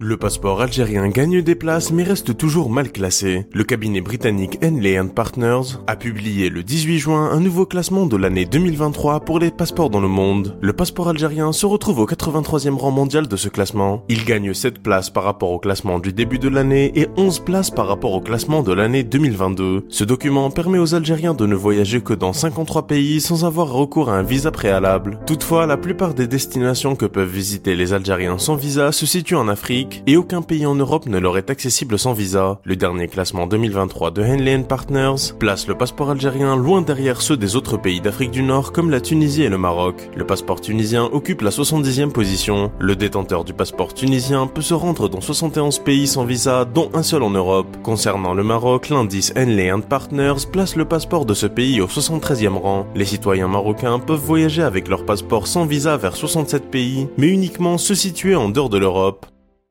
Le passeport algérien gagne des places mais reste toujours mal classé. Le cabinet britannique Henley Partners a publié le 18 juin un nouveau classement de l'année 2023 pour les passeports dans le monde. Le passeport algérien se retrouve au 83e rang mondial de ce classement. Il gagne 7 places par rapport au classement du début de l'année et 11 places par rapport au classement de l'année 2022. Ce document permet aux Algériens de ne voyager que dans 53 pays sans avoir recours à un visa préalable. Toutefois, la plupart des destinations que peuvent visiter les Algériens sans visa se situent en Afrique et aucun pays en Europe ne leur est accessible sans visa. Le dernier classement 2023 de Henley Partners place le passeport algérien loin derrière ceux des autres pays d'Afrique du Nord comme la Tunisie et le Maroc. Le passeport tunisien occupe la 70e position. Le détenteur du passeport tunisien peut se rendre dans 71 pays sans visa, dont un seul en Europe. Concernant le Maroc, l'indice Henley Partners place le passeport de ce pays au 73e rang. Les citoyens marocains peuvent voyager avec leur passeport sans visa vers 67 pays, mais uniquement se situer en dehors de l'Europe.